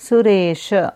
苏雷舍。